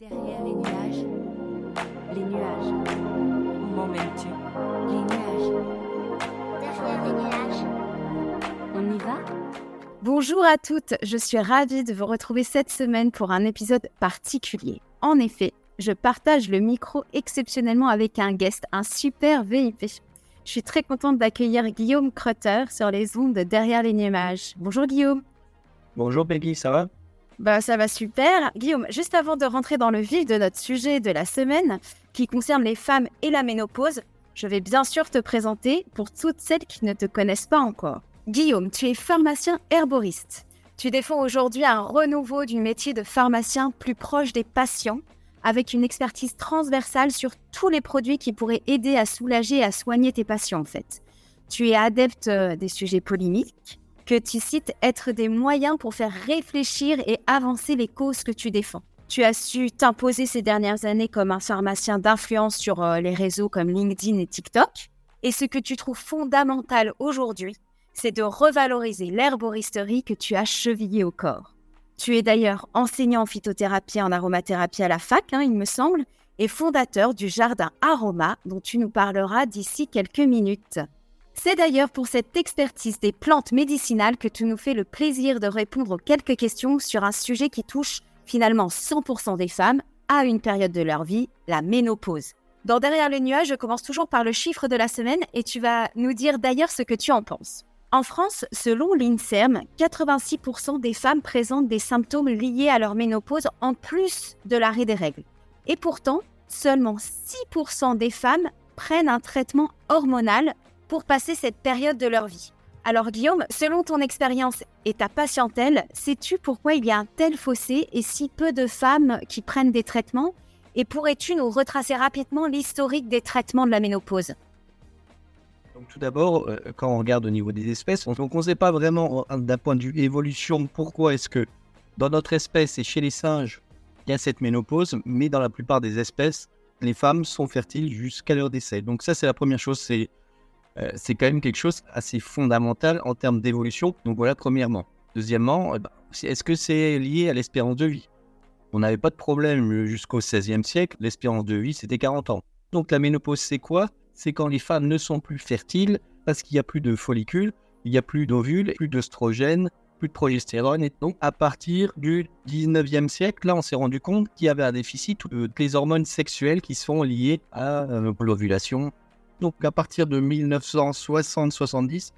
Derrière les nuages, les nuages, Où m'emmènes-tu? Les nuages. Derrière les nuages. On y va? Bonjour à toutes, je suis ravie de vous retrouver cette semaine pour un épisode particulier. En effet, je partage le micro exceptionnellement avec un guest, un super VIP. Je suis très contente d'accueillir Guillaume Crutter sur les ondes de Derrière les nuages. Bonjour Guillaume. Bonjour Peggy, ça va? Bah ça va super. Guillaume, juste avant de rentrer dans le vif de notre sujet de la semaine, qui concerne les femmes et la ménopause, je vais bien sûr te présenter pour toutes celles qui ne te connaissent pas encore. Guillaume, tu es pharmacien herboriste. Tu défends aujourd'hui un renouveau du métier de pharmacien plus proche des patients, avec une expertise transversale sur tous les produits qui pourraient aider à soulager et à soigner tes patients en fait. Tu es adepte euh, des sujets polémiques, que tu cites être des moyens pour faire réfléchir et avancer les causes que tu défends. Tu as su t'imposer ces dernières années comme un pharmacien d'influence sur euh, les réseaux comme LinkedIn et TikTok. Et ce que tu trouves fondamental aujourd'hui, c'est de revaloriser l'herboristerie que tu as chevillée au corps. Tu es d'ailleurs enseignant en phytothérapie et en aromathérapie à la fac, hein, il me semble, et fondateur du jardin Aroma dont tu nous parleras d'ici quelques minutes. C'est d'ailleurs pour cette expertise des plantes médicinales que tu nous fais le plaisir de répondre aux quelques questions sur un sujet qui touche finalement 100% des femmes à une période de leur vie, la ménopause. Dans Derrière les nuages, je commence toujours par le chiffre de la semaine et tu vas nous dire d'ailleurs ce que tu en penses. En France, selon l'INSERM, 86% des femmes présentent des symptômes liés à leur ménopause en plus de l'arrêt des règles. Et pourtant, seulement 6% des femmes prennent un traitement hormonal pour passer cette période de leur vie. Alors Guillaume, selon ton expérience et ta patientèle, sais-tu pourquoi il y a un tel fossé et si peu de femmes qui prennent des traitements? Et pourrais-tu nous retracer rapidement l'historique des traitements de la ménopause? Donc tout d'abord, euh, quand on regarde au niveau des espèces, on ne sait pas vraiment euh, d'un point de vue évolution pourquoi est-ce que dans notre espèce et chez les singes, il y a cette ménopause, mais dans la plupart des espèces, les femmes sont fertiles jusqu'à leur décès. Donc ça c'est la première chose, c'est euh, c'est quand même quelque chose assez fondamental en termes d'évolution. Donc voilà, premièrement. Deuxièmement, euh, bah, est-ce que c'est lié à l'espérance de vie? On n'avait pas de problème euh, jusqu'au XVIe siècle. L'espérance de vie, c'était 40 ans. Donc la ménopause, c'est quoi? C'est quand les femmes ne sont plus fertiles parce qu'il n'y a plus de follicules, il n'y a plus d'ovules, plus d'oestrogènes, plus de progestérone. Et donc à partir du 19e siècle, là, on s'est rendu compte qu'il y avait un déficit de toutes les hormones sexuelles qui sont liées à l'ovulation, donc à partir de 1960-70,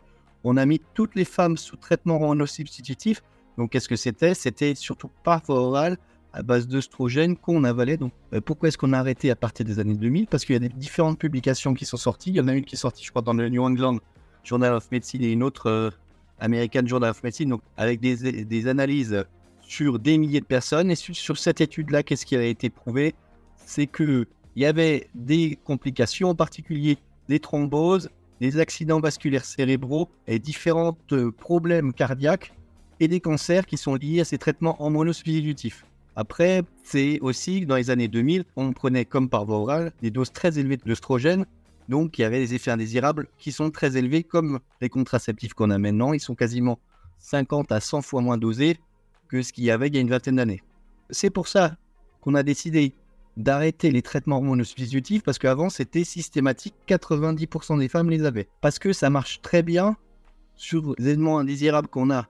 on a mis toutes les femmes sous traitement hormono-substitutif. Donc qu'est-ce que c'était? C'était surtout par voie orale à base d'œstrogènes qu'on avalait. Donc euh, pourquoi est-ce qu'on a arrêté à partir des années 2000 Parce qu'il y a des différentes publications qui sont sorties. Il y en a une qui est sortie, je crois, dans le New England Journal of Medicine et une autre euh, American Journal of Medicine, donc avec des, des analyses sur des milliers de personnes. Et sur, sur cette étude-là, qu'est-ce qui a été prouvé? C'est que il y avait des complications, en particulier des thromboses, des accidents vasculaires cérébraux et différents euh, problèmes cardiaques et des cancers qui sont liés à ces traitements hormono-substitutifs. Après, c'est aussi dans les années 2000, on prenait comme par voie orale des doses très élevées d'œstrogènes, donc qui avaient des effets indésirables qui sont très élevés comme les contraceptifs qu'on a maintenant. Ils sont quasiment 50 à 100 fois moins dosés que ce qu'il y avait il y a une vingtaine d'années. C'est pour ça qu'on a décidé d'arrêter les traitements hormono-substitutifs parce qu'avant c'était systématique, 90% des femmes les avaient. Parce que ça marche très bien sur les éléments indésirables qu'on a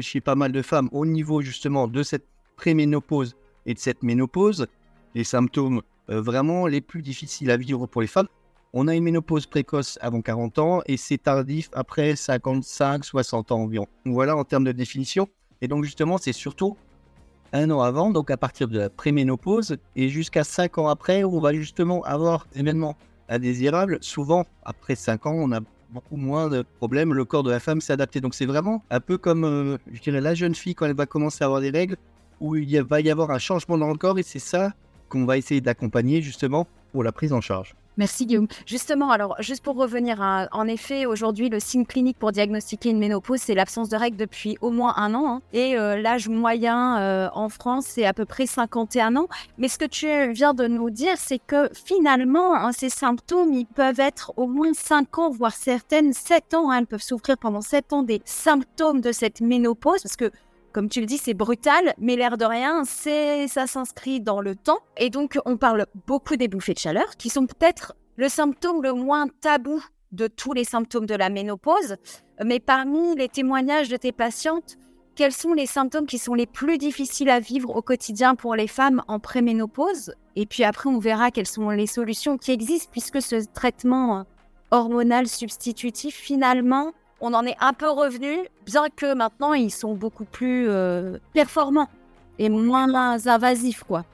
chez pas mal de femmes au niveau justement de cette préménopause et de cette ménopause, les symptômes euh, vraiment les plus difficiles à vivre pour les femmes. On a une ménopause précoce avant 40 ans et c'est tardif après 55, 60 ans environ. Voilà en termes de définition. Et donc justement, c'est surtout un an avant, donc à partir de la préménopause, et jusqu'à 5 ans après, on va justement avoir des événements indésirables. Souvent, après 5 ans, on a beaucoup moins de problèmes, le corps de la femme s'est adapté. Donc c'est vraiment un peu comme, euh, je dirais, la jeune fille quand elle va commencer à avoir des règles, où il va y avoir un changement dans le corps, et c'est ça qu'on va essayer d'accompagner justement pour la prise en charge. Merci Guillaume. Justement, alors juste pour revenir, à- en effet, aujourd'hui, le signe clinique pour diagnostiquer une ménopause, c'est l'absence de règles depuis au moins un an. hein. Et euh, l'âge moyen euh, en France, c'est à peu près 51 ans. Mais ce que tu viens de nous dire, c'est que finalement, hein, ces symptômes, ils peuvent être au moins 5 ans, voire certaines 7 ans. hein. elles peuvent souffrir pendant 7 ans des symptômes de cette ménopause. Parce que comme tu le dis, c'est brutal, mais l'air de rien, c'est ça s'inscrit dans le temps. Et donc, on parle beaucoup des bouffées de chaleur, qui sont peut-être le symptôme le moins tabou de tous les symptômes de la ménopause. Mais parmi les témoignages de tes patientes, quels sont les symptômes qui sont les plus difficiles à vivre au quotidien pour les femmes en préménopause? Et puis après, on verra quelles sont les solutions qui existent, puisque ce traitement hormonal substitutif, finalement, on en est un peu revenu, bien que maintenant, ils sont beaucoup plus euh, performants et moins invasifs, quoi.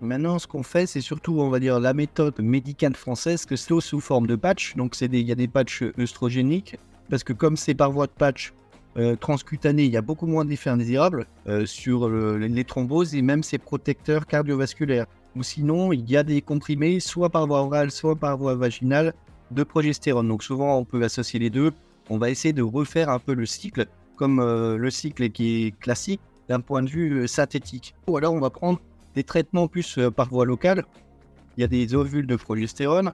Maintenant, ce qu'on fait, c'est surtout, on va dire, la méthode médicale française, que c'est sous forme de patch. Donc, il y a des patchs œstrogéniques, parce que comme c'est par voie de patch euh, transcutané, il y a beaucoup moins d'effets indésirables euh, sur les thromboses et même ces protecteurs cardiovasculaires. Ou sinon, il y a des comprimés, soit par voie orale, soit par voie vaginale, de progestérone. Donc, souvent, on peut associer les deux. On va essayer de refaire un peu le cycle, comme euh, le cycle qui est classique d'un point de vue synthétique. Ou alors, on va prendre des traitements plus euh, par voie locale. Il y a des ovules de progestérone.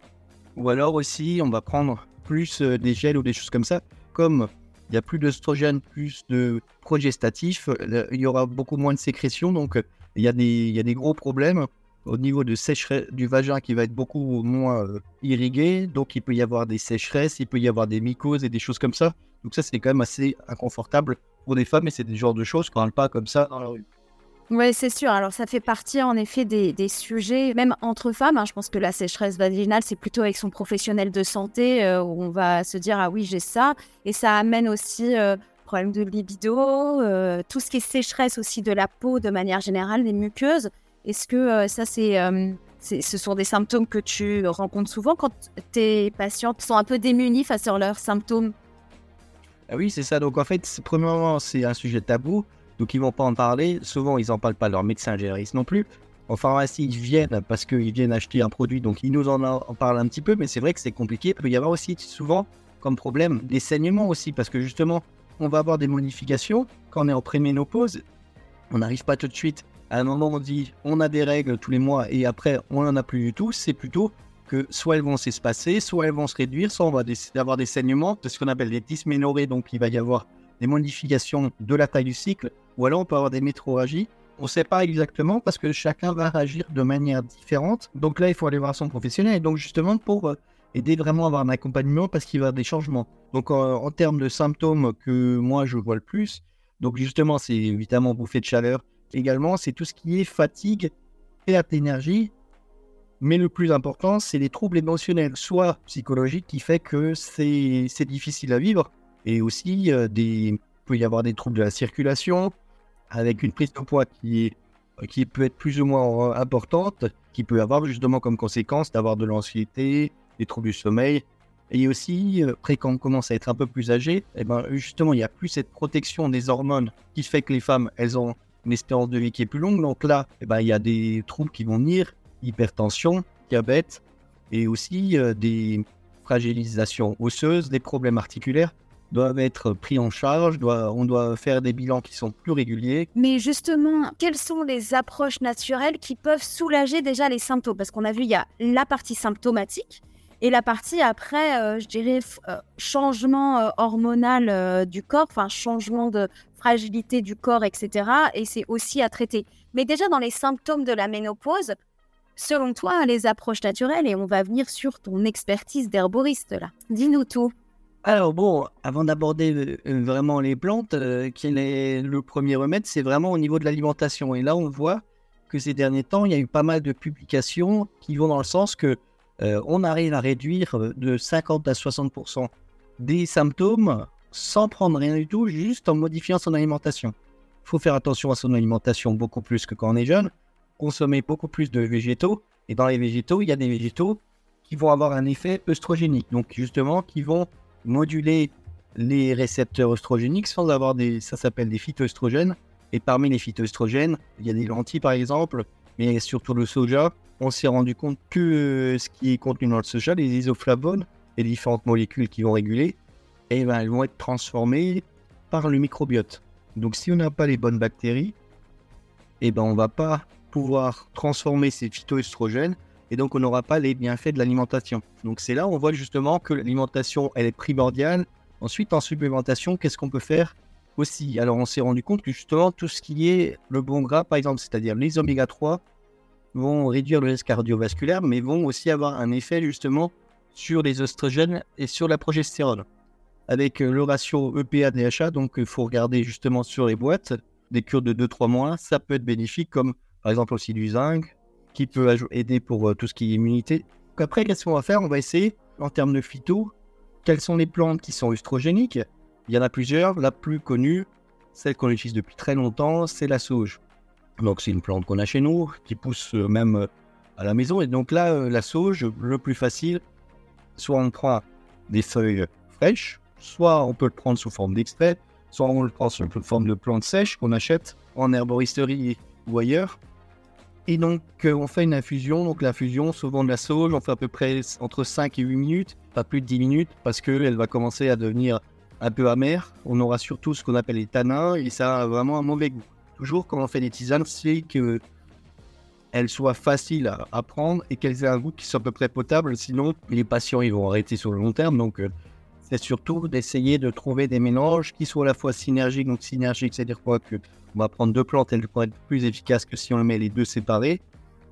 Ou alors aussi, on va prendre plus euh, des gels ou des choses comme ça. Comme il y a plus d'oestrogène, plus de progestatifs, euh, il y aura beaucoup moins de sécrétion. Donc, il y a des gros problèmes au niveau de sécheresse du vagin qui va être beaucoup moins irrigué. Donc, il peut y avoir des sécheresses, il peut y avoir des mycoses et des choses comme ça. Donc, ça, c'est quand même assez inconfortable pour des femmes et c'est des genres de choses qu'on ne parle pas comme ça dans la rue. Oui, c'est sûr. Alors, ça fait partie en effet des, sujets, même entre femmes. Hein. je pense que la sécheresse vaginale, c'est plutôt avec son professionnel de santé euh, où on va se dire Ah oui, j'ai ça. Et ça amène aussi euh, problème de libido, euh, tout ce qui est sécheresse aussi de la peau de manière générale, des muqueuses. Est-ce que ça, c'est, ce sont des symptômes que tu rencontres souvent quand tes patientes sont un peu démunies face à leurs symptômes? Ah Oui, c'est ça. Donc, en fait, premièrement, c'est un sujet tabou. Donc ils vont pas en parler. Souvent, ils n'en parlent pas à leur médecin généraliste non plus. En pharmacie, ils viennent parce qu'ils viennent acheter un produit, donc ils nous en, en parlent un petit peu, mais c'est vrai que c'est compliqué. Il peut y avoir aussi souvent comme problème des saignements aussi, parce que justement, on va avoir des modifications quand on est en préménopause. On n'arrive pas tout de suite. À un moment, on dit on a des règles tous les mois et après, on n'en a plus du tout. C'est plutôt que soit elles vont s'espacer, soit elles vont se réduire, soit on va avoir des saignements, c'est ce qu'on appelle des dysménorrhées, donc il va y avoir des modifications de la taille du cycle, ou alors on peut avoir des métroragies. On ne sait pas exactement parce que chacun va réagir de manière différente. Donc là, il faut aller voir son professionnel. Donc justement pour euh, aider vraiment à avoir un accompagnement parce qu'il va y avoir des changements. Donc en, termes de symptômes que moi je vois le plus, donc justement c'est évidemment bouffée de chaleur. Également, c'est tout ce qui est fatigue, perte d'énergie. Mais le plus important, c'est les troubles émotionnels, soit psychologiques, qui fait que c'est difficile à vivre, et aussi, euh, des, il peut y avoir des troubles de la circulation, avec une prise de poids qui, qui peut être plus ou moins euh, importante, qui peut avoir justement comme conséquence d'avoir de l'anxiété, des troubles du sommeil. Et aussi, euh, après, quand on commence à être un peu plus âgé, et eh ben, justement, il n'y a plus cette protection des hormones qui fait que les femmes, elles ont une espérance de vie qui est plus longue. Donc là, eh ben, il y a des troubles qui vont venir, hypertension, diabète, et aussi des fragilisations osseuses, des problèmes articulaires doivent être pris en charge, doit, on doit faire des bilans qui sont plus réguliers. Mais justement, quelles sont les approches naturelles qui peuvent soulager déjà les symptômes? Parce qu'on a vu, il y a la partie symptomatique et la partie après, euh, je dirais, euh, changement euh, hormonal du corps, enfin changement de fragilité du corps, etc. Et c'est aussi à traiter. Mais déjà dans les symptômes de la ménopause, selon toi, les approches naturelles, et on va venir sur ton expertise d'herboriste là. Dis-nous tout. Alors bon, avant d'aborder vraiment les plantes, quel est le premier remède C'est vraiment au niveau de l'alimentation. Et là, on voit que ces derniers temps, il y a eu pas mal de publications qui vont dans le sens que euh, on arrive à réduire de 50 à 60% des symptômes sans prendre rien du tout, juste en modifiant son alimentation. Il faut faire attention à son alimentation beaucoup plus que quand on est jeune, consommer beaucoup plus de végétaux. Et dans les végétaux, il y a des végétaux qui vont avoir un effet œstrogénique, donc justement qui vont moduler les récepteurs oestrogéniques sans avoir des. Ça s'appelle des phytoestrogènes. Et parmi les phytoestrogènes, il y a des lentilles par exemple, mais surtout le soja. On s'est rendu compte que euh, ce qui est contenu dans le soja, les isoflavones les différentes molécules qui vont réguler, eh ben, elles vont être transformées par le microbiote. Donc si on n'a pas les bonnes bactéries, eh ben, on ne va pas pouvoir transformer ces phytoestrogènes et donc on n'aura pas les bienfaits de l'alimentation. Donc c'est là où on voit justement que l'alimentation, est primordiale. Ensuite, en supplémentation, qu'est-ce qu'on peut faire? Aussi. Alors, on s'est rendu compte que justement, tout ce qui est le bon gras, par exemple, c'est-à-dire les oméga 3, vont réduire le risque cardiovasculaire, mais vont aussi avoir un effet justement sur les oestrogènes et sur la progestérone. Avec euh, le ratio EPA-DHA, donc il faut regarder justement sur les boîtes, des cures de 2-3 mois, ça peut être bénéfique, comme par exemple aussi du zinc, qui peut aider pour euh, tout ce qui est immunité. Après, qu'est-ce qu'on va faire? On va essayer, en termes de phyto, quelles sont les plantes qui sont œstrogéniques Il y en a plusieurs. La plus connue, celle qu'on utilise depuis très longtemps, c'est la sauge. Donc c'est une plante qu'on a chez nous, qui pousse euh, même euh, à la maison. Et donc là, euh, la sauge, le plus facile, soit on prend des feuilles fraîches, soit on peut le prendre sous forme d'extrait, soit on le prend sous forme de plante sèche qu'on achète en herboristerie ou ailleurs. Et donc, on fait une infusion. Donc, l'infusion, souvent de la sauge, on fait à peu près entre 5 et 8 minutes, pas plus de 10 minutes, parce qu'elle va commencer à devenir un peu amère. On aura surtout ce qu'on appelle les tanins, et ça a vraiment un mauvais goût. Toujours, quand on fait des tisanes, c'est que elles soient faciles à, prendre et qu'elles aient un goût qui soit à peu près potable. Sinon, les patients, ils vont arrêter sur le long terme. Donc, euh, c'est surtout d'essayer de trouver des mélanges qui soient à la fois synergiques. Donc, synergique, c'est-à-dire quoi que on va prendre deux plantes, elles vont être plus efficaces que si on les met les deux séparés.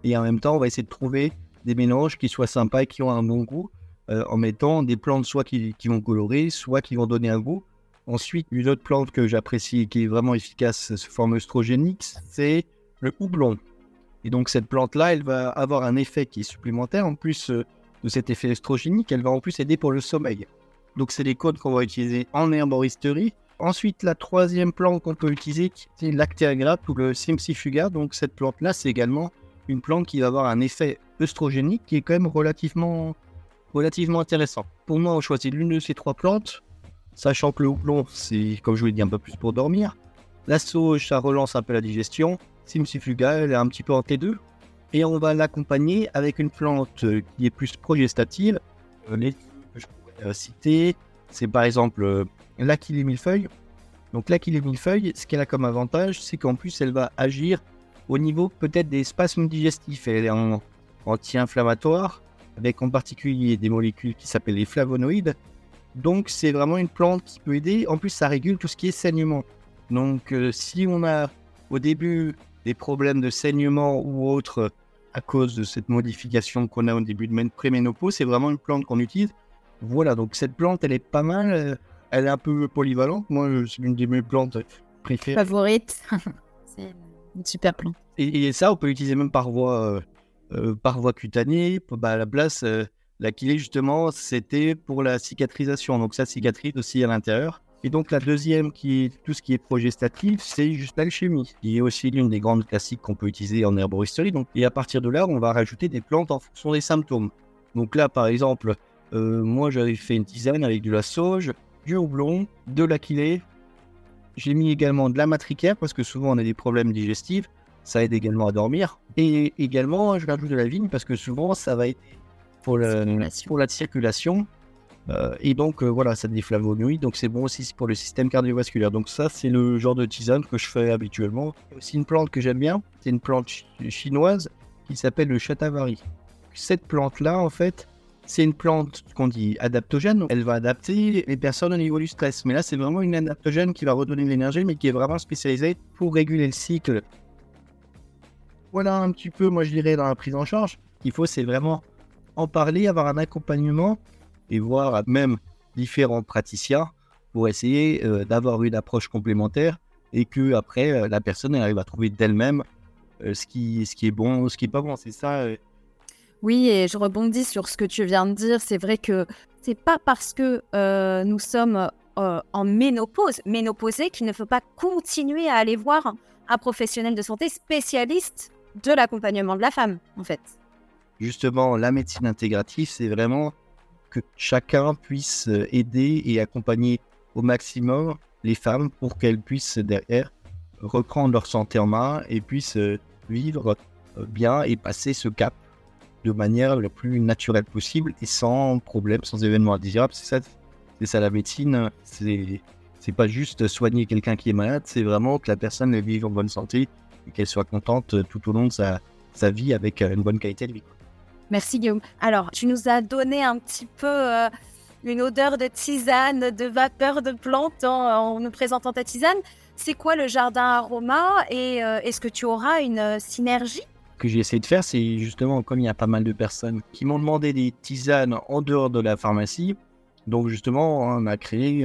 Et en même temps, on va essayer de trouver des mélanges qui soient sympas et qui ont un bon goût, euh, en mettant des plantes soit qui, vont colorer, soit qui vont donner un goût. Ensuite, une autre plante que j'apprécie et qui est vraiment efficace sous forme œstrogénique, c'est le houblon. Et donc cette plante-là, elle va avoir un effet qui est supplémentaire. En plus euh, de cet effet œstrogénique, elle va en plus aider pour le sommeil. Donc c'est des codes qu'on va utiliser en herboristerie. Ensuite, la troisième plante qu'on peut utiliser, c'est l'actéagrape ou le simsifuga. Donc cette plante-là, c'est également une plante qui va avoir un effet œstrogénique qui est quand même relativement, relativement intéressant. Pour moi, on choisit l'une de ces trois plantes, sachant que le houblon, c'est, comme je vous l'ai dit, un peu plus pour dormir. La sauge, ça relance un peu la digestion. Simsifuga, elle un petit peu entre les deux. Et on va l'accompagner avec une plante qui est plus progestative. Euh, les je pourrais euh, citer, c'est par exemple euh, l'achillée millefeuille. Donc l'achillée millefeuille, ce qu'elle a comme avantage, c'est qu'en plus, elle va agir au niveau peut-être des spasmes digestifs. Elle est en- anti-inflammatoire, avec en particulier des molécules qui s'appellent les flavonoïdes. Donc c'est vraiment une plante qui peut aider. En plus, ça régule tout ce qui est saignement. Donc euh, si on a au début des problèmes de saignement ou autres à cause de cette modification qu'on a au début de mén- préménopause, c'est vraiment une plante qu'on utilise. Voilà, donc cette plante, elle est pas mal. euh, Elle est un peu polyvalente. Moi, euh, c'est l'une de mes plantes préférées. Favorite. c'est une super plante. Et, et ça, on peut l'utiliser même par voie, euh, par voie cutanée. Bah, à la place, euh, l'achillée, justement, c'était pour la cicatrisation. Donc ça cicatrise aussi à l'intérieur. Et donc la deuxième, qui est tout ce qui est progestatif, c'est juste l'alchimie, qui est aussi l'une des grandes classiques qu'on peut utiliser en herboristerie. Donc, et à partir de là, on va rajouter des plantes en fonction des symptômes. Donc là, par exemple, euh, moi j'avais fait une tisane avec de la sauge, du houblon, de l'achillée. J'ai mis également de la matricaire parce que souvent on a des problèmes digestifs. Ça aide également à dormir. Et également, je rajoute de la vigne parce que souvent ça va aider pour, le- Circulation. pour la circulation. Euh, et donc euh, voilà, ça a des flavonoïdes, donc c'est bon aussi pour le système cardiovasculaire. Donc ça, c'est le genre de tisane que je fais habituellement. Il y a aussi une plante que j'aime bien, c'est une plante chi- chinoise qui s'appelle le chatavari. Cette plante-là, en fait, c'est une plante qu'on dit adaptogène. Elle va adapter les personnes au niveau du stress. Mais là, c'est vraiment une adaptogène qui va redonner de l'énergie, mais qui est vraiment spécialisée pour réguler le cycle. Voilà un petit peu, moi je dirais, dans la prise en charge. Ce qu'il faut, c'est vraiment en parler, avoir un accompagnement et voir même différents praticiens pour essayer euh, d'avoir une approche complémentaire et que après euh, la personne elle arrive à trouver d'elle-même euh, ce, qui, ce qui est bon, ce qui est pas bon. C'est ça. Oui, et je rebondis sur ce que tu viens de dire. C'est vrai que c'est pas parce que nous sommes en ménopause, ménopausée, qu'il ne faut pas continuer à aller voir un professionnel de santé spécialiste de l'accompagnement de la femme, en fait. justement, la médecine intégrative, c'est vraiment que chacun puisse aider et accompagner au maximum les femmes pour qu'elles puissent derrière reprendre leur santé en main et puissent euh, vivre euh, bien et passer ce cap de manière la plus naturelle possible et sans problème, sans événement indésirable. C'est ça, c'est ça la médecine. C'est, c'est pas juste soigner quelqu'un qui est malade, c'est vraiment que la personne vive en bonne santé qu'elle soit contente euh, tout au long de sa, sa vie avec euh, une bonne qualité de vie. Merci Guillaume. Alors, tu nous as donné un petit peu euh, une odeur de tisane, de vapeur de plantes en, en nous présentant ta tisane. C'est quoi le jardin aroma et euh, est-ce que tu auras une euh, synergie? Ce que j'ai essayé de faire, c'est justement, comme il y a pas mal de personnes qui m'ont demandé des tisanes en dehors de la pharmacie, donc justement, on a créé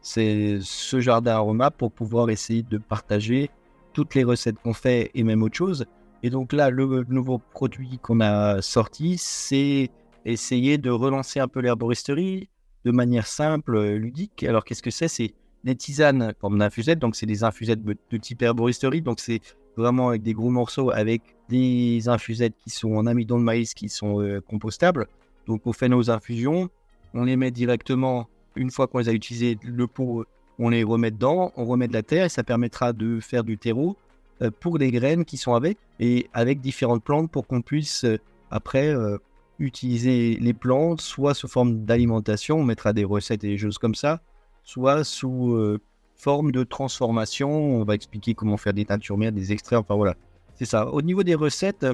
ce jardin aroma pour pouvoir essayer de partager toutes les recettes qu'on fait et même autre chose. Et donc là, le nouveau produit qu'on a sorti, c'est essayer de relancer un peu l'herboristerie de manière simple, ludique. Alors qu'est-ce que c'est? C'est des tisanes comme d'infusettes, donc c'est des infusettes de type herboristerie, donc c'est vraiment avec des gros morceaux, avec des infusettes qui sont en amidon de maïs, qui sont euh, compostables. Donc on fait nos infusions, on les met directement, une fois qu'on les a utilisés, le pot, on les remet dedans, on remet de la terre et ça permettra de faire du terreau euh, pour les graines qui sont avec et avec différentes plantes pour qu'on puisse euh, après euh, utiliser les plantes soit sous forme d'alimentation, on mettra des recettes et des choses comme ça, soit sous forme de transformation, on va expliquer comment faire des teintures mères, des extraits, enfin voilà. C'est ça. Au niveau des recettes,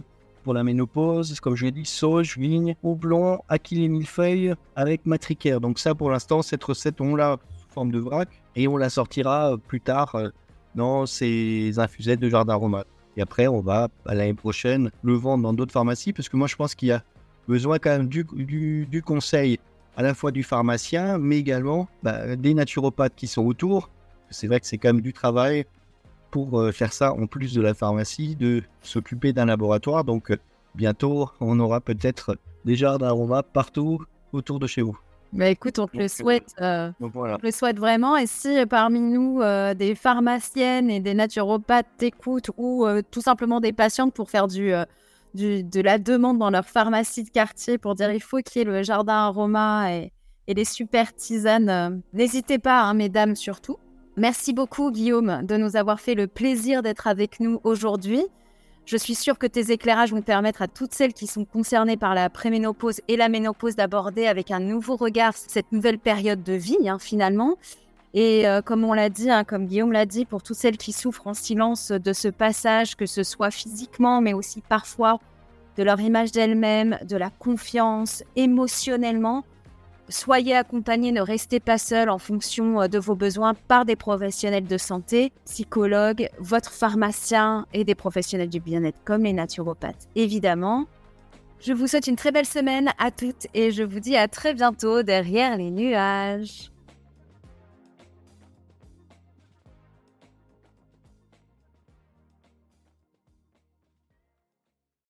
pour la ménopause, comme je l'ai dit, sauge, vigne, houblon, aquilée millefeuille avec matricaire. Donc ça, pour l'instant, cette recette, on l'a forme de vrac et on la sortira euh, plus tard euh, dans ces infusettes de jardin aromate. Et après, on va, à l'année prochaine, le vendre dans d'autres pharmacies parce que moi, je pense qu'il y a besoin quand même du, conseil à la fois du pharmacien, mais également bah, des naturopathes qui sont autour. C'est vrai que c'est quand même du travail pour euh, faire ça en plus de la pharmacie, de s'occuper d'un laboratoire. Donc bientôt, on aura peut-être des jardins aromas partout autour de chez vous. Bah écoute, on te le euh, souhaite. euh, Donc voilà. Je le souhaite vraiment. Et si euh, parmi nous, euh, des pharmaciennes et des naturopathes t'écoutent ou euh, tout simplement des patientes pour faire du, du- de la demande dans leur pharmacie de quartier pour dire il faut qu'il y ait le jardin aroma et, et les super tisanes, n'hésitez pas, hein, mesdames surtout. Merci beaucoup, Guillaume, de nous avoir fait le plaisir d'être avec nous aujourd'hui. Je suis sûre que tes éclairages vont permettre à toutes celles qui sont concernées par la préménopause et la ménopause d'aborder avec un nouveau regard cette nouvelle période de vie, hein, finalement. Et euh, comme on l'a dit, hein, comme Guillaume l'a dit, pour toutes celles qui souffrent en silence de ce passage, que ce soit physiquement, mais aussi parfois de leur image d'elles-mêmes, de la confiance, émotionnellement, soyez accompagnés, ne restez pas seuls en fonction euh, de vos besoins par des professionnels de santé, psychologues, votre pharmacien et des professionnels du bien-être comme les naturopathes, évidemment. Je vous souhaite une très belle semaine à toutes et je vous dis à très bientôt derrière les nuages.